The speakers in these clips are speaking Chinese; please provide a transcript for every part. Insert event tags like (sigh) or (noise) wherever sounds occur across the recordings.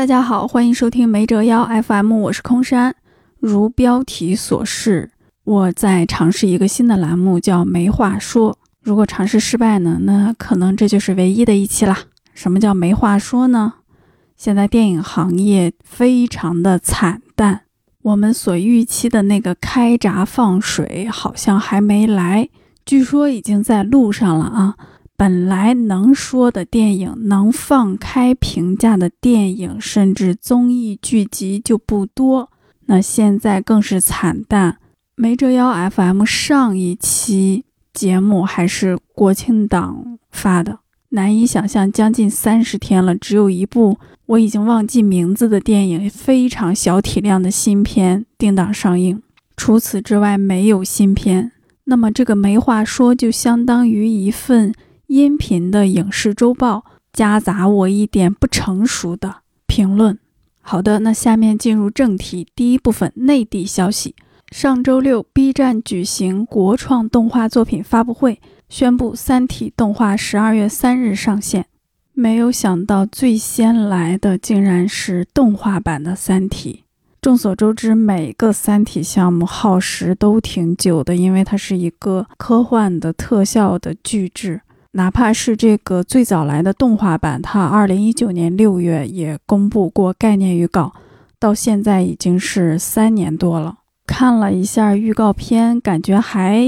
大家好，欢迎收听没折腰 FM，我是空山。如标题所示，我在尝试一个新的栏目，叫“没话说”。如果尝试失败呢，那可能这就是唯一的一期啦。什么叫没话说呢？现在电影行业非常的惨淡，我们所预期的那个开闸放水好像还没来，据说已经在路上了啊。本来能说的电影，能放开评价的电影，甚至综艺剧集就不多。那现在更是惨淡。没折腰 FM 上一期节目还是国庆档发的，难以想象，将近三十天了，只有一部我已经忘记名字的电影，非常小体量的新片定档上映。除此之外，没有新片。那么这个没话说，就相当于一份。音频的影视周报夹杂我一点不成熟的评论。好的，那下面进入正题。第一部分内地消息：上周六，B 站举行国创动画作品发布会，宣布《三体》动画十二月三日上线。没有想到，最先来的竟然是动画版的《三体》。众所周知，每个《三体》项目耗时都挺久的，因为它是一个科幻的特效的巨制。哪怕是这个最早来的动画版，它二零一九年六月也公布过概念预告，到现在已经是三年多了。看了一下预告片，感觉还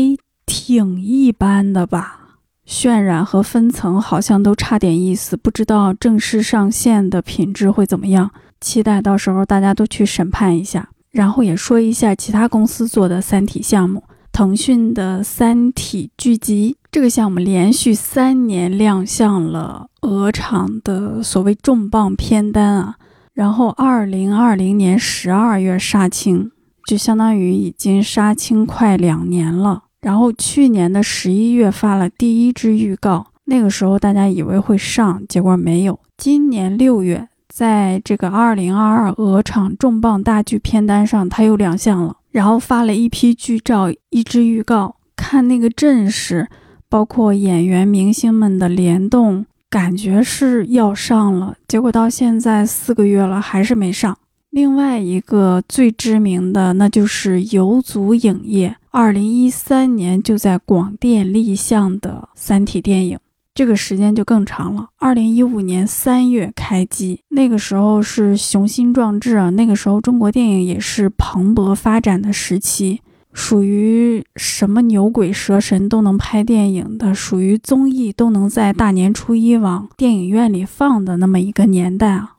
挺一般的吧，渲染和分层好像都差点意思，不知道正式上线的品质会怎么样。期待到时候大家都去审判一下。然后也说一下其他公司做的《三体》项目，腾讯的《三体》剧集。这个项目连续三年亮相了鹅厂的所谓重磅片单啊，然后二零二零年十二月杀青，就相当于已经杀青快两年了。然后去年的十一月发了第一支预告，那个时候大家以为会上，结果没有。今年六月，在这个二零二二鹅厂重磅大剧片单上，它又亮相了，然后发了一批剧照，一支预告，看那个阵势。包括演员明星们的联动，感觉是要上了，结果到现在四个月了还是没上。另外一个最知名的，那就是游族影业，二零一三年就在广电立项的《三体》电影，这个时间就更长了。二零一五年三月开机，那个时候是雄心壮志啊，那个时候中国电影也是蓬勃发展的时期。属于什么牛鬼蛇神都能拍电影的，属于综艺都能在大年初一往电影院里放的那么一个年代啊！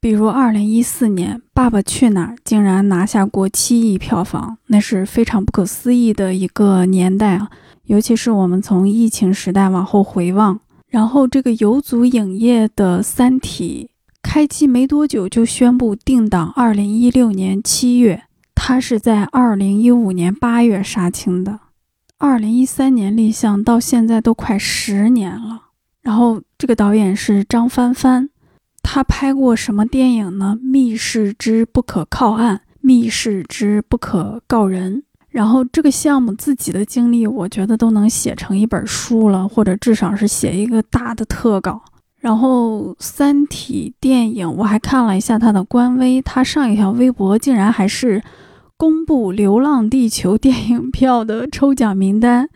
比如二零一四年《爸爸去哪儿》竟然拿下过七亿票房，那是非常不可思议的一个年代啊！尤其是我们从疫情时代往后回望，然后这个游族影业的《三体》开机没多久就宣布定档二零一六年七月。他是在二零一五年八月杀青的，二零一三年立项，到现在都快十年了。然后这个导演是张帆帆，他拍过什么电影呢？《密室之不可靠岸》《密室之不可告人》。然后这个项目自己的经历，我觉得都能写成一本书了，或者至少是写一个大的特稿。然后《三体》电影，我还看了一下他的官微，他上一条微博竟然还是。公布《流浪地球》电影票的抽奖名单，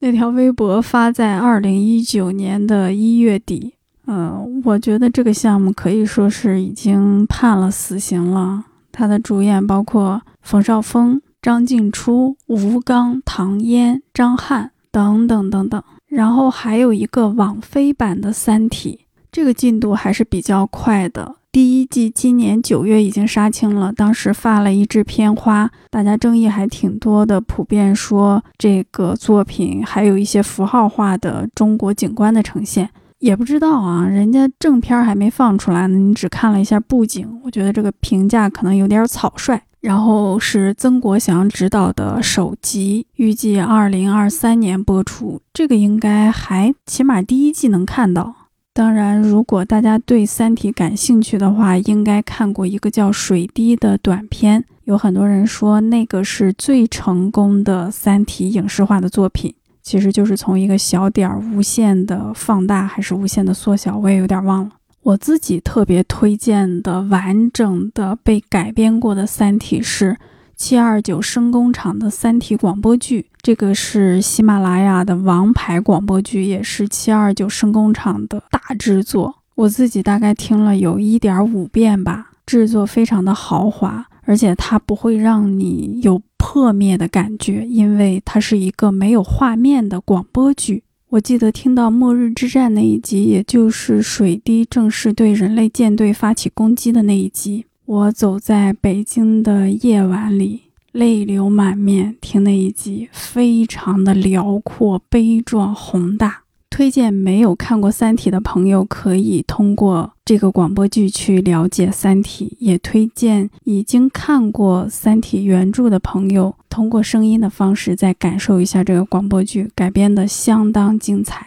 那条微博发在二零一九年的一月底。嗯，我觉得这个项目可以说是已经判了死刑了。他的主演包括冯绍峰、张静初、吴刚、唐嫣、张翰等等等等。然后还有一个网飞版的《三体》，这个进度还是比较快的。第一季今年九月已经杀青了，当时发了一支片花，大家争议还挺多的，普遍说这个作品还有一些符号化的中国景观的呈现，也不知道啊，人家正片还没放出来呢，你只看了一下布景，我觉得这个评价可能有点草率。然后是曾国祥执导的首集，预计二零二三年播出，这个应该还起码第一季能看到。当然，如果大家对《三体》感兴趣的话，应该看过一个叫《水滴》的短片。有很多人说那个是最成功的《三体》影视化的作品，其实就是从一个小点儿无限的放大还是无限的缩小，我也有点忘了。我自己特别推荐的完整的被改编过的《三体》是七二九声工厂的《三体》广播剧，这个是喜马拉雅的王牌广播剧，也是七二九声工厂的大制作。我自己大概听了有一点五遍吧，制作非常的豪华，而且它不会让你有破灭的感觉，因为它是一个没有画面的广播剧。我记得听到末日之战那一集，也就是水滴正式对人类舰队发起攻击的那一集。我走在北京的夜晚里，泪流满面，听那一集，非常的辽阔、悲壮、宏大。推荐没有看过《三体》的朋友，可以通过这个广播剧去了解《三体》；也推荐已经看过《三体》原著的朋友，通过声音的方式再感受一下这个广播剧，改编的相当精彩。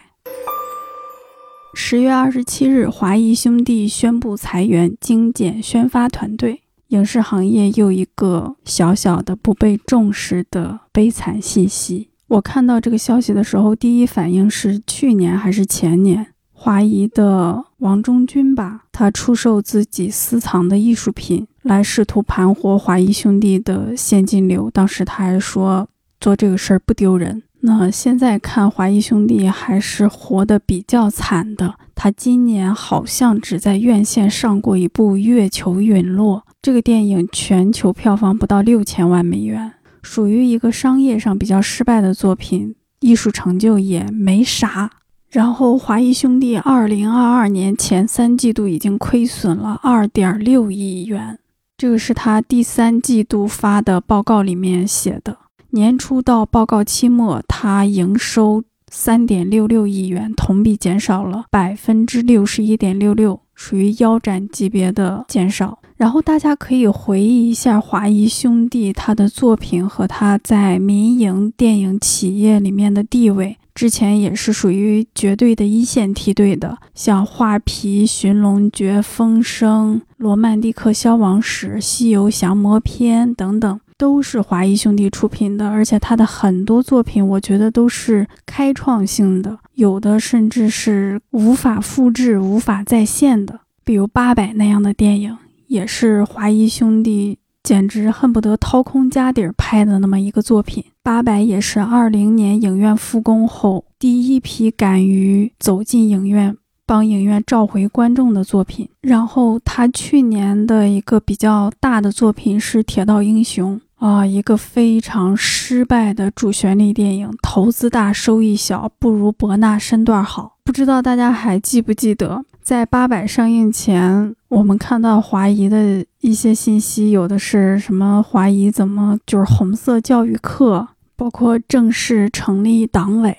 十月二十七日，华谊兄弟宣布裁员，精简宣发团队，影视行业又一个小小的不被重视的悲惨信息。我看到这个消息的时候，第一反应是去年还是前年，华谊的王中军吧，他出售自己私藏的艺术品来试图盘活华谊兄弟的现金流。当时他还说做这个事儿不丢人。那现在看华谊兄弟还是活得比较惨的，他今年好像只在院线上过一部《月球陨落》，这个电影全球票房不到六千万美元。属于一个商业上比较失败的作品，艺术成就也没啥。然后华谊兄弟二零二二年前三季度已经亏损了二点六亿元，这个是他第三季度发的报告里面写的。年初到报告期末，他营收三点六六亿元，同比减少了百分之六十一点六六，属于腰斩级别的减少。然后大家可以回忆一下华谊兄弟他的作品和他在民营电影企业里面的地位，之前也是属于绝对的一线梯队的，像《画皮》《寻龙诀》《风声》《罗曼蒂克消亡史》《西游降魔篇》等等，都是华谊兄弟出品的，而且他的很多作品，我觉得都是开创性的，有的甚至是无法复制、无法再现的，比如《八佰》那样的电影。也是华谊兄弟简直恨不得掏空家底儿拍的那么一个作品。八佰也是二零年影院复工后第一批敢于走进影院帮影院召回观众的作品。然后他去年的一个比较大的作品是《铁道英雄》啊，一个非常失败的主旋律电影，投资大收益小，不如伯纳身段好。不知道大家还记不记得？在八佰上映前，我们看到华谊的一些信息，有的是什么华谊怎么就是红色教育课，包括正式成立党委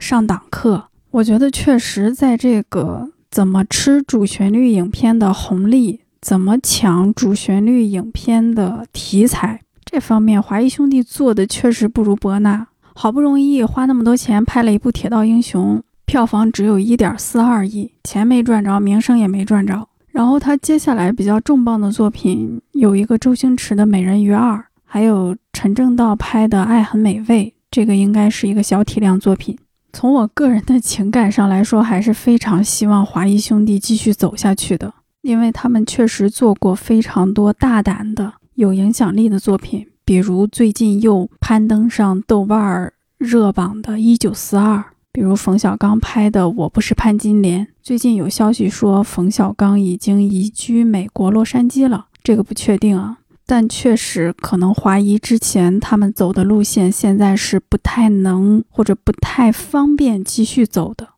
上党课。我觉得确实在这个怎么吃主旋律影片的红利，怎么抢主旋律影片的题材这方面，华谊兄弟做的确实不如博纳。好不容易花那么多钱拍了一部《铁道英雄》。票房只有一点四二亿，钱没赚着，名声也没赚着。然后他接下来比较重磅的作品有一个周星驰的《美人鱼二》，还有陈正道拍的《爱很美味》，这个应该是一个小体量作品。从我个人的情感上来说，还是非常希望华谊兄弟继续走下去的，因为他们确实做过非常多大胆的、有影响力的作品，比如最近又攀登上豆瓣热榜的《一九四二》。比如冯小刚拍的《我不是潘金莲》，最近有消息说冯小刚已经移居美国洛杉矶了，这个不确定啊，但确实可能华谊之前他们走的路线，现在是不太能或者不太方便继续走的。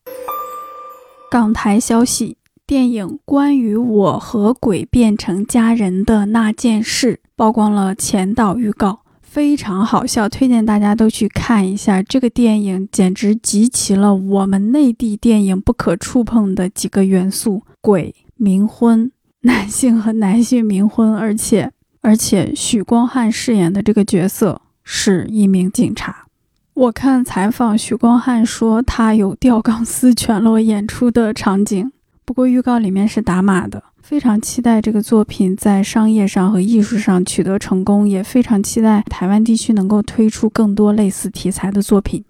港台消息，电影关于我和鬼变成家人的那件事曝光了前导预告。非常好笑，推荐大家都去看一下这个电影，简直集齐了我们内地电影不可触碰的几个元素：鬼、冥婚、男性和男性冥婚，而且而且许光汉饰演的这个角色是一名警察。我看采访，许光汉说他有吊钢丝 (laughs) 全裸演出的场景，不过预告里面是打码的。非常期待这个作品在商业上和艺术上取得成功，也非常期待台湾地区能够推出更多类似题材的作品。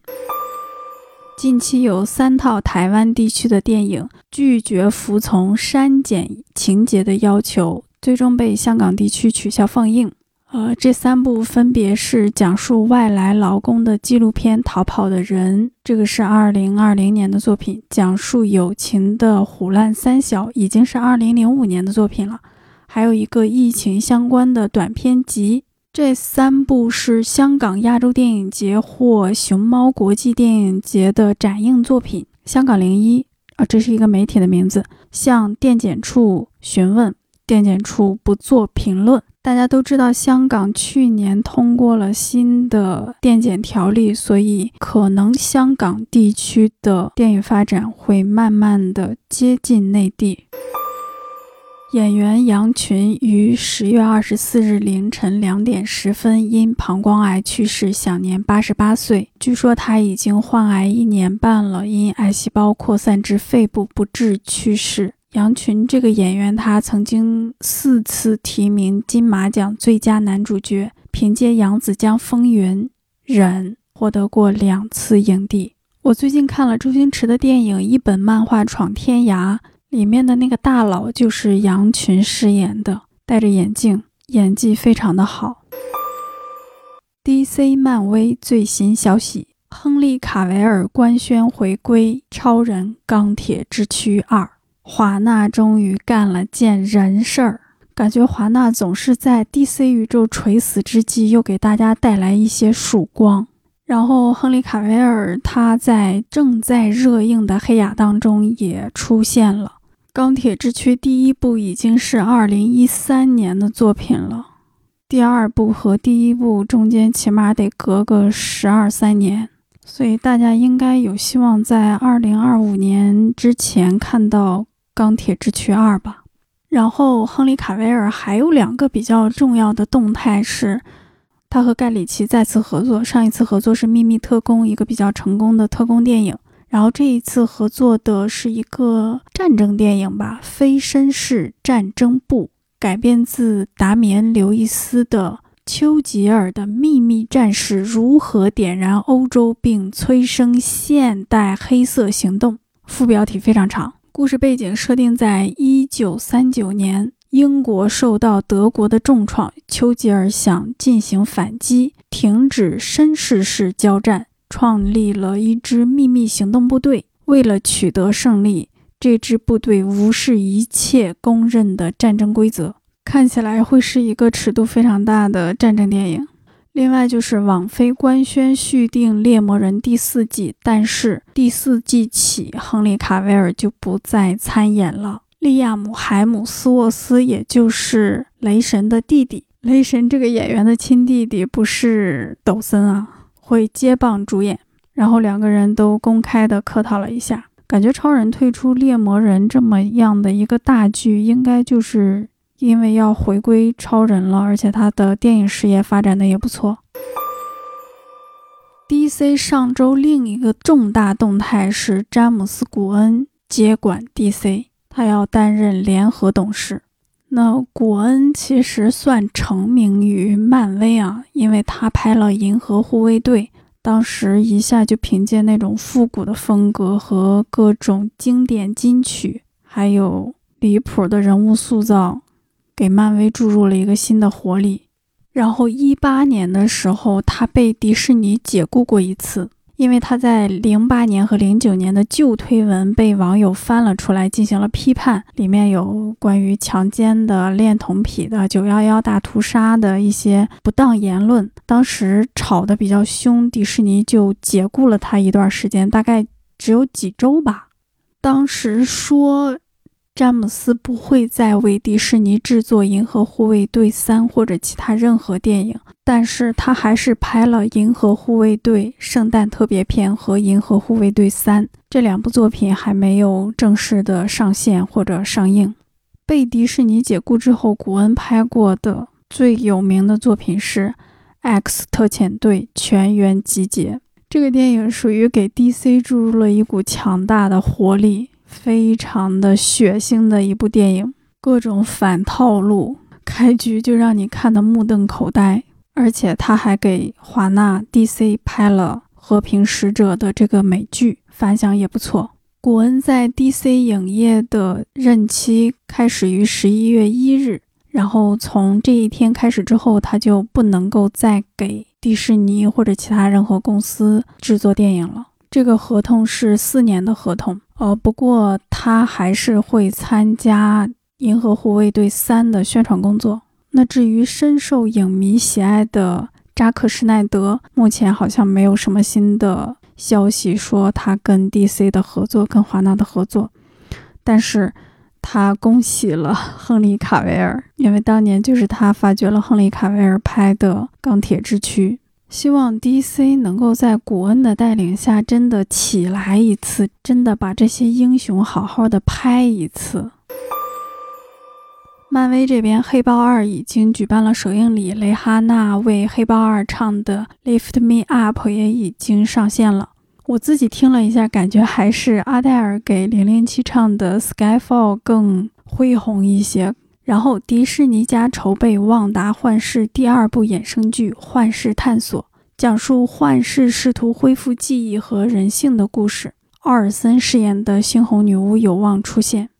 近期有三套台湾地区的电影拒绝服从删减情节的要求，最终被香港地区取消放映。呃，这三部分别是讲述外来劳工的纪录片《逃跑的人》，这个是二零二零年的作品；讲述友情的《虎烂三小》已经是二零零五年的作品了。还有一个疫情相关的短片集。这三部是香港亚洲电影节或熊猫国际电影节的展映作品。香港零一啊，这是一个媒体的名字，向电检处询问，电检处不做评论。大家都知道，香港去年通过了新的电检条例，所以可能香港地区的电影发展会慢慢的接近内地。演员杨群于十月二十四日凌晨两点十分因膀胱癌去世，享年八十八岁。据说他已经患癌一年半了，因癌细胞扩散至肺部不治去世。杨群这个演员，他曾经四次提名金马奖最佳男主角，凭借《扬子江风云》忍获得过两次影帝。我最近看了周星驰的电影《一本漫画闯天涯》，里面的那个大佬就是杨群饰演的，戴着眼镜，演技非常的好。DC 漫威最新消息：亨利·卡维尔官宣回归《超人钢铁之躯二》。华纳终于干了件人事儿，感觉华纳总是在 DC 宇宙垂死之际，又给大家带来一些曙光。然后，亨利·卡维尔他在正在热映的《黑亚》当中也出现了。《钢铁之躯》第一部已经是2013年的作品了，第二部和第一部中间起码得隔个十二三年。所以大家应该有希望在2025年之前看到。钢铁之躯二吧，然后亨利卡维尔还有两个比较重要的动态是，他和盖里奇再次合作。上一次合作是《秘密特工》，一个比较成功的特工电影。然后这一次合作的是一个战争电影吧，《非绅士战争部》，改编自达米恩·刘易斯的《丘吉尔的秘密战士如何点燃欧洲并催生现代黑色行动》。副标题非常长。故事背景设定在一九三九年，英国受到德国的重创，丘吉尔想进行反击，停止绅士式交战，创立了一支秘密行动部队。为了取得胜利，这支部队无视一切公认的战争规则，看起来会是一个尺度非常大的战争电影。另外就是网飞官宣续订《猎魔人》第四季，但是第四季起，亨利·卡维尔就不再参演了。利亚姆·海姆斯沃斯，也就是雷神的弟弟，雷神这个演员的亲弟弟，不是抖森啊，会接棒主演。然后两个人都公开的客套了一下，感觉超人退出《猎魔人》这么样的一个大剧，应该就是。因为要回归超人了，而且他的电影事业发展的也不错。DC 上周另一个重大动态是詹姆斯·古恩接管 DC，他要担任联合董事。那古恩其实算成名于漫威啊，因为他拍了《银河护卫队》，当时一下就凭借那种复古的风格和各种经典金曲，还有离谱的人物塑造。给漫威注入了一个新的活力。然后一八年的时候，他被迪士尼解雇过一次，因为他在零八年和零九年的旧推文被网友翻了出来进行了批判，里面有关于强奸的、恋童癖的、九幺幺大屠杀的一些不当言论，当时吵得比较凶，迪士尼就解雇了他一段时间，大概只有几周吧。当时说。詹姆斯不会再为迪士尼制作《银河护卫队三》或者其他任何电影，但是他还是拍了《银河护卫队圣诞特别篇》和《银河护卫队三》这两部作品还没有正式的上线或者上映。被迪士尼解雇之后，古恩拍过的最有名的作品是《X 特遣队：全员集结》。这个电影属于给 DC 注入了一股强大的活力。非常的血腥的一部电影，各种反套路，开局就让你看得目瞪口呆。而且他还给华纳 DC 拍了《和平使者》的这个美剧，反响也不错。古恩在 DC 影业的任期开始于十一月一日，然后从这一天开始之后，他就不能够再给迪士尼或者其他任何公司制作电影了。这个合同是四年的合同，呃，不过他还是会参加《银河护卫队三》的宣传工作。那至于深受影迷喜爱的扎克施奈德，目前好像没有什么新的。消息说他跟 DC 的合作，跟华纳的合作，但是他恭喜了 (laughs) 亨利·卡维尔，因为当年就是他发掘了亨利·卡维尔拍的《钢铁之躯》。希望 DC 能够在古恩的带领下真的起来一次，真的把这些英雄好好的拍一次。漫威这边，《黑豹二》已经举办了首映礼，蕾哈娜为《黑豹二》唱的《Lift Me Up》也已经上线了。我自己听了一下，感觉还是阿黛尔给零零七唱的《Skyfall》更恢宏一些。然后，迪士尼家筹备《旺达幻视》第二部衍生剧《幻视探索》，讲述幻视试图恢复记忆和人性的故事。奥尔森饰演的猩红女巫有望出现。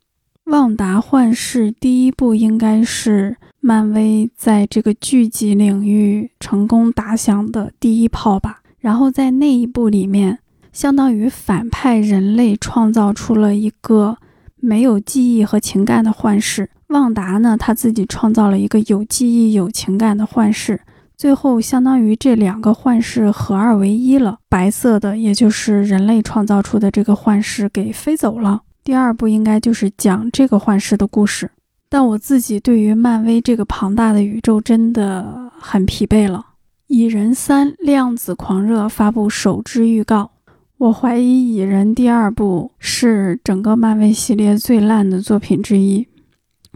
旺达幻视第一部应该是漫威在这个剧集领域成功打响的第一炮吧。然后在那一部里面，相当于反派人类创造出了一个没有记忆和情感的幻视。旺达呢，他自己创造了一个有记忆、有情感的幻视。最后，相当于这两个幻视合二为一了。白色的，也就是人类创造出的这个幻视，给飞走了。第二部应该就是讲这个幻视的故事，但我自己对于漫威这个庞大的宇宙真的很疲惫了。蚁人三：量子狂热发布首支预告，我怀疑蚁人第二部是整个漫威系列最烂的作品之一。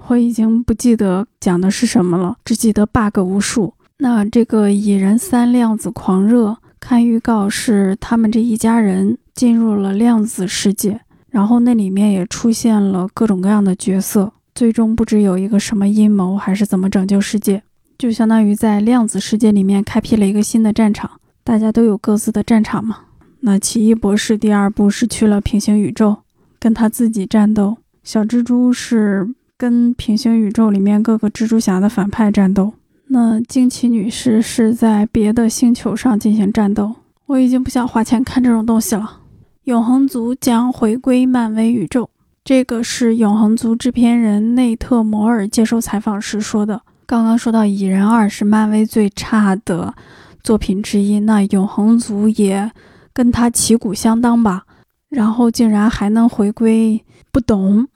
我已经不记得讲的是什么了，只记得 bug 无数。那这个蚁人三：量子狂热，看预告是他们这一家人进入了量子世界。然后那里面也出现了各种各样的角色，最终不知有一个什么阴谋，还是怎么拯救世界，就相当于在量子世界里面开辟了一个新的战场，大家都有各自的战场嘛。那奇异博士第二部是去了平行宇宙，跟他自己战斗；小蜘蛛是跟平行宇宙里面各个蜘蛛侠的反派战斗；那惊奇女士是在别的星球上进行战斗。我已经不想花钱看这种东西了。永恒族将回归漫威宇宙，这个是永恒族制片人内特摩尔接受采访时说的。刚刚说到《蚁人二》是漫威最差的作品之一，那永恒族也跟他旗鼓相当吧？然后竟然还能回归，不懂，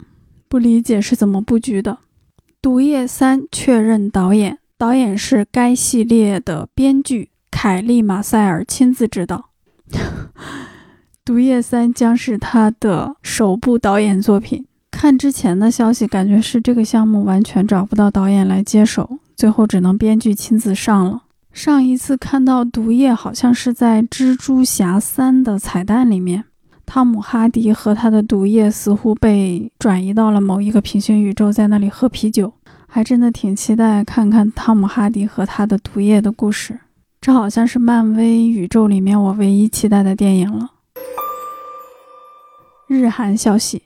不理解是怎么布局的。《毒液三》确认导演，导演是该系列的编剧凯利马塞尔亲自指导。(laughs)《毒液三》将是他的首部导演作品。看之前的消息，感觉是这个项目完全找不到导演来接手，最后只能编剧亲自上了。上一次看到毒液，好像是在《蜘蛛侠三》的彩蛋里面，汤姆·哈迪和他的毒液似乎被转移到了某一个平行宇宙，在那里喝啤酒。还真的挺期待看看汤姆·哈迪和他的毒液的故事。这好像是漫威宇宙里面我唯一期待的电影了。日韩消息：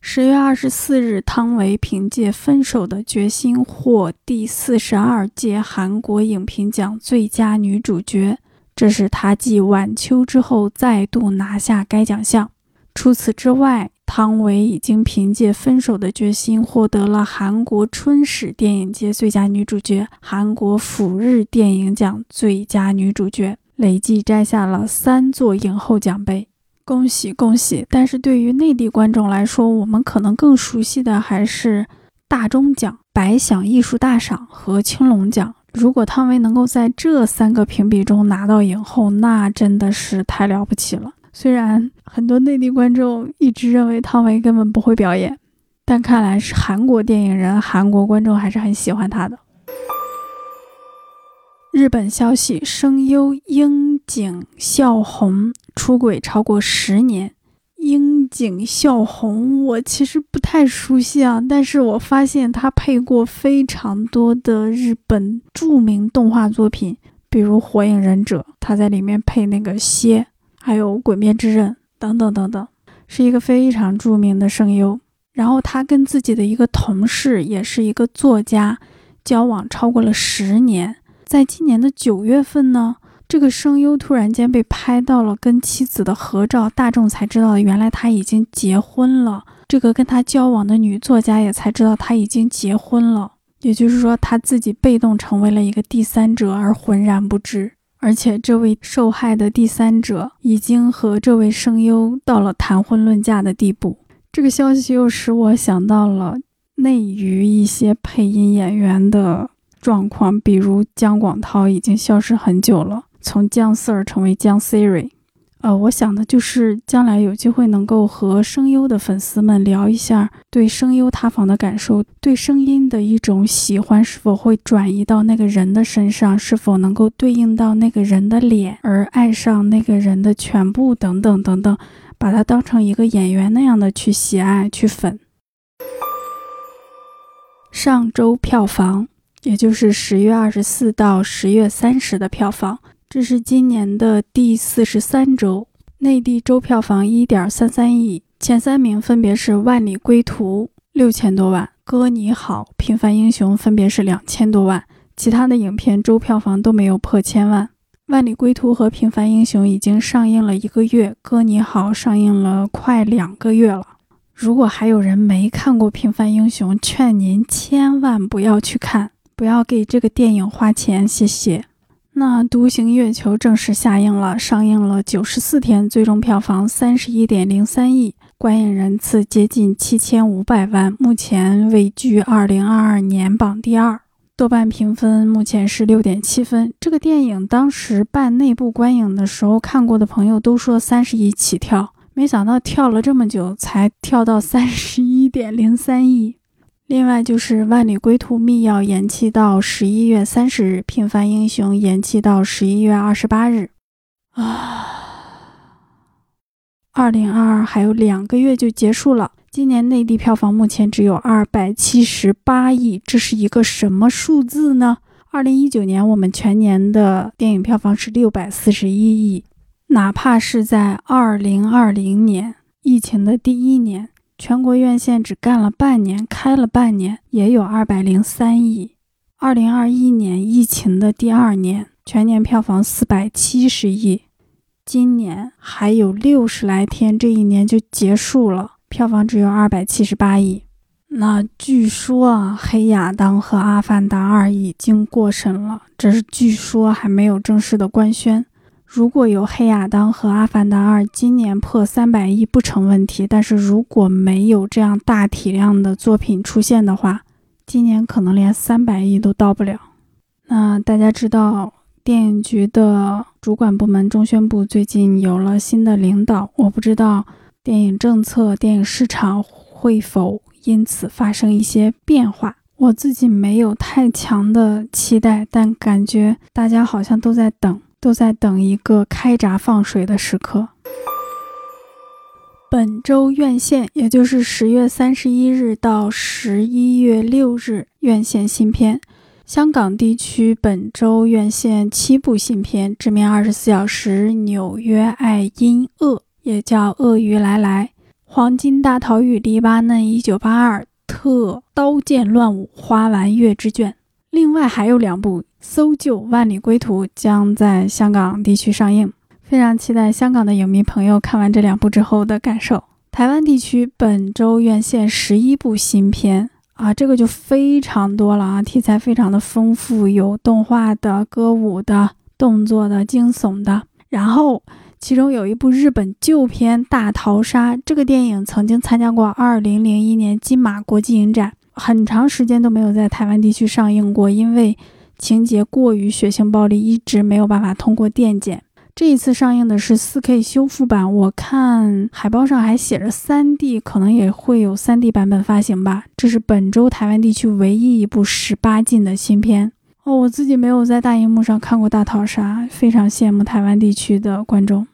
十月二十四日，汤唯凭借《分手的决心》获第四十二届韩国影评奖最佳女主角，这是她继晚秋之后再度拿下该奖项。除此之外，汤唯已经凭借《分手的决心》获得了韩国春史电影节最佳女主角、韩国釜日电影奖最佳女主角，累计摘下了三座影后奖杯。恭喜恭喜！但是对于内地观众来说，我们可能更熟悉的还是大钟奖、白想艺术大赏和青龙奖。如果汤唯能够在这三个评比中拿到影后，那真的是太了不起了。虽然很多内地观众一直认为汤唯根本不会表演，但看来是韩国电影人、韩国观众还是很喜欢她的。日本消息：声优樱井孝宏出轨超过十年。樱井孝宏，我其实不太熟悉啊，但是我发现他配过非常多的日本著名动画作品，比如《火影忍者》，他在里面配那个蝎，还有《鬼灭之刃》等等等等，是一个非常著名的声优。然后他跟自己的一个同事，也是一个作家，交往超过了十年。在今年的九月份呢，这个声优突然间被拍到了跟妻子的合照，大众才知道原来他已经结婚了。这个跟他交往的女作家也才知道他已经结婚了。也就是说，他自己被动成为了一个第三者而浑然不知。而且，这位受害的第三者已经和这位声优到了谈婚论嫁的地步。这个消息又使我想到了内娱一些配音演员的状况，比如姜广涛已经消失很久了，从姜 Sir 成为姜 Siri。呃，我想的就是将来有机会能够和声优的粉丝们聊一下对声优塌房的感受，对声音的一种喜欢是否会转移到那个人的身上，是否能够对应到那个人的脸而爱上那个人的全部等等等等。把它当成一个演员那样的去喜爱、去粉。上周票房，也就是十月二十四到十月三十的票房，这是今年的第四十三周，内地周票房一点三三亿，前三名分别是《万里归途》六千多万，《哥你好》《平凡英雄》分别是两千多万，其他的影片周票房都没有破千万。《万里归途》和《平凡英雄》已经上映了一个月，《哥你好》上映了快两个月了。如果还有人没看过《平凡英雄》，劝您千万不要去看，不要给这个电影花钱，谢谢。那《独行月球》正式下映了，上映了九十四天，最终票房三十一点零三亿，观影人次接近七千五百万，目前位居二零二二年榜第二。豆瓣评分目前是六点七分。这个电影当时办内部观影的时候，看过的朋友都说三十亿起跳，没想到跳了这么久才跳到三十一点零三亿。另外就是《万里归途》密钥延期到十一月三十日，《平凡英雄》延期到十一月二十八日。啊，二零二二还有两个月就结束了。今年内地票房目前只有二百七十八亿，这是一个什么数字呢？二零一九年我们全年的电影票房是六百四十一亿，哪怕是在二零二零年疫情的第一年，全国院线只干了半年，开了半年，也有二百零三亿。二零二一年疫情的第二年，全年票房四百七十亿，今年还有六十来天，这一年就结束了。票房只有二百七十八亿，那据说啊，《黑亚当》和《阿凡达二》已经过审了，这是据说还没有正式的官宣。如果有《黑亚当》和《阿凡达二》今年破三百亿不成问题，但是如果没有这样大体量的作品出现的话，今年可能连三百亿都到不了。那大家知道，电影局的主管部门中宣部最近有了新的领导，我不知道。电影政策、电影市场会否因此发生一些变化？我自己没有太强的期待，但感觉大家好像都在等，都在等一个开闸放水的时刻。本周院线，也就是十月三十一日到十一月六日院线新片。香港地区本周院线七部新片：《致命二十四小时》、《纽约爱因恶》。也叫鳄鱼来来，黄金大逃与黎巴嫩一九八二特刀剑乱舞花完月之卷。另外还有两部搜救万里归途将在香港地区上映，非常期待香港的影迷朋友看完这两部之后的感受。台湾地区本周院线十一部新片啊，这个就非常多了啊，题材非常的丰富，有动画的、歌舞的、动作的、惊悚的，然后。其中有一部日本旧片《大逃杀》，这个电影曾经参加过2001年金马国际影展，很长时间都没有在台湾地区上映过，因为情节过于血腥暴力，一直没有办法通过电检。这一次上映的是 4K 修复版，我看海报上还写着 3D，可能也会有 3D 版本发行吧。这是本周台湾地区唯一一部18禁的新片哦。我自己没有在大荧幕上看过《大逃杀》，非常羡慕台湾地区的观众。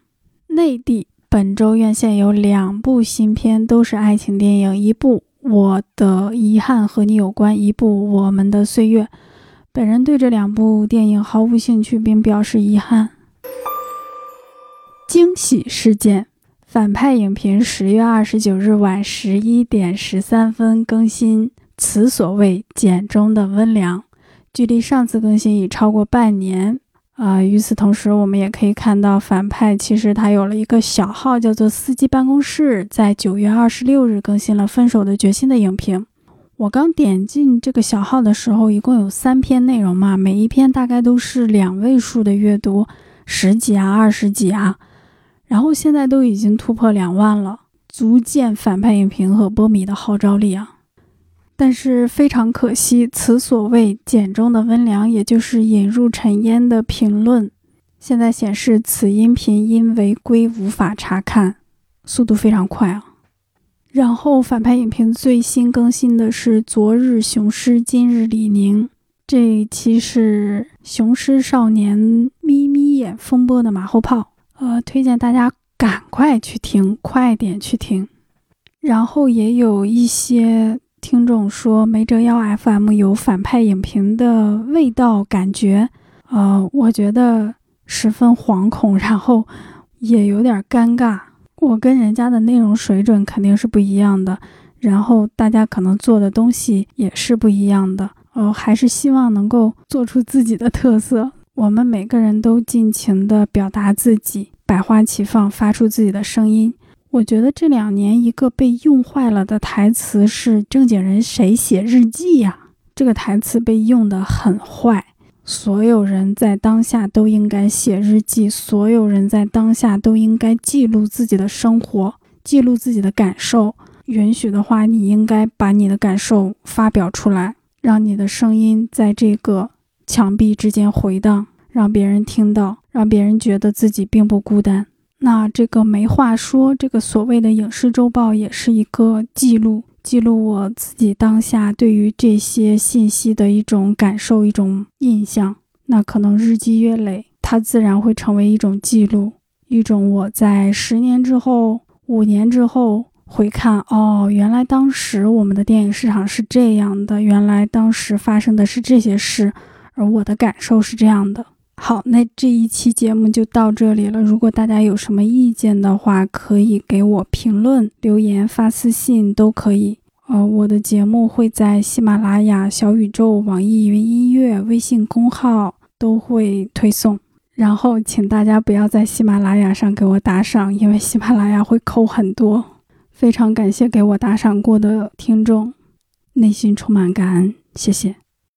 内地本周院线有两部新片，都是爱情电影，一部《我的遗憾和你有关》，一部《我们的岁月》。本人对这两部电影毫无兴趣，并表示遗憾。惊喜事件：反派影评十月二十九日晚十一点十三分更新，此所谓简中的温良，距离上次更新已超过半年。啊，与此同时，我们也可以看到反派其实他有了一个小号，叫做“司机办公室”，在九月二十六日更新了《分手的决心》的影评。我刚点进这个小号的时候，一共有三篇内容嘛，每一篇大概都是两位数的阅读，十几啊，二十几啊，然后现在都已经突破两万了，足见反派影评和波米的号召力啊。但是非常可惜，此所谓简中的温良，也就是引入尘烟的评论，现在显示此音频因违规无法查看，速度非常快啊。然后反派影评最新更新的是昨日雄狮，今日李宁，这一期是雄狮少年眯眯眼风波的马后炮，呃，推荐大家赶快去听，快点去听。然后也有一些。听众说没折腰 FM 有反派影评的味道感觉，呃，我觉得十分惶恐，然后也有点尴尬。我跟人家的内容水准肯定是不一样的，然后大家可能做的东西也是不一样的。呃，还是希望能够做出自己的特色。我们每个人都尽情的表达自己，百花齐放，发出自己的声音。我觉得这两年一个被用坏了的台词是“正经人谁写日记呀”，这个台词被用得很坏。所有人在当下都应该写日记，所有人在当下都应该记录自己的生活，记录自己的感受。允许的话，你应该把你的感受发表出来，让你的声音在这个墙壁之间回荡，让别人听到，让别人觉得自己并不孤单。那这个没话说，这个所谓的影视周报也是一个记录，记录我自己当下对于这些信息的一种感受、一种印象。那可能日积月累，它自然会成为一种记录，一种我在十年之后、五年之后回看，哦，原来当时我们的电影市场是这样的，原来当时发生的是这些事，而我的感受是这样的。好，那这一期节目就到这里了。如果大家有什么意见的话，可以给我评论、留言、发私信都可以。呃，我的节目会在喜马拉雅、小宇宙、网易云音乐、微信公号都会推送。然后，请大家不要在喜马拉雅上给我打赏，因为喜马拉雅会扣很多。非常感谢给我打赏过的听众，内心充满感恩，谢谢。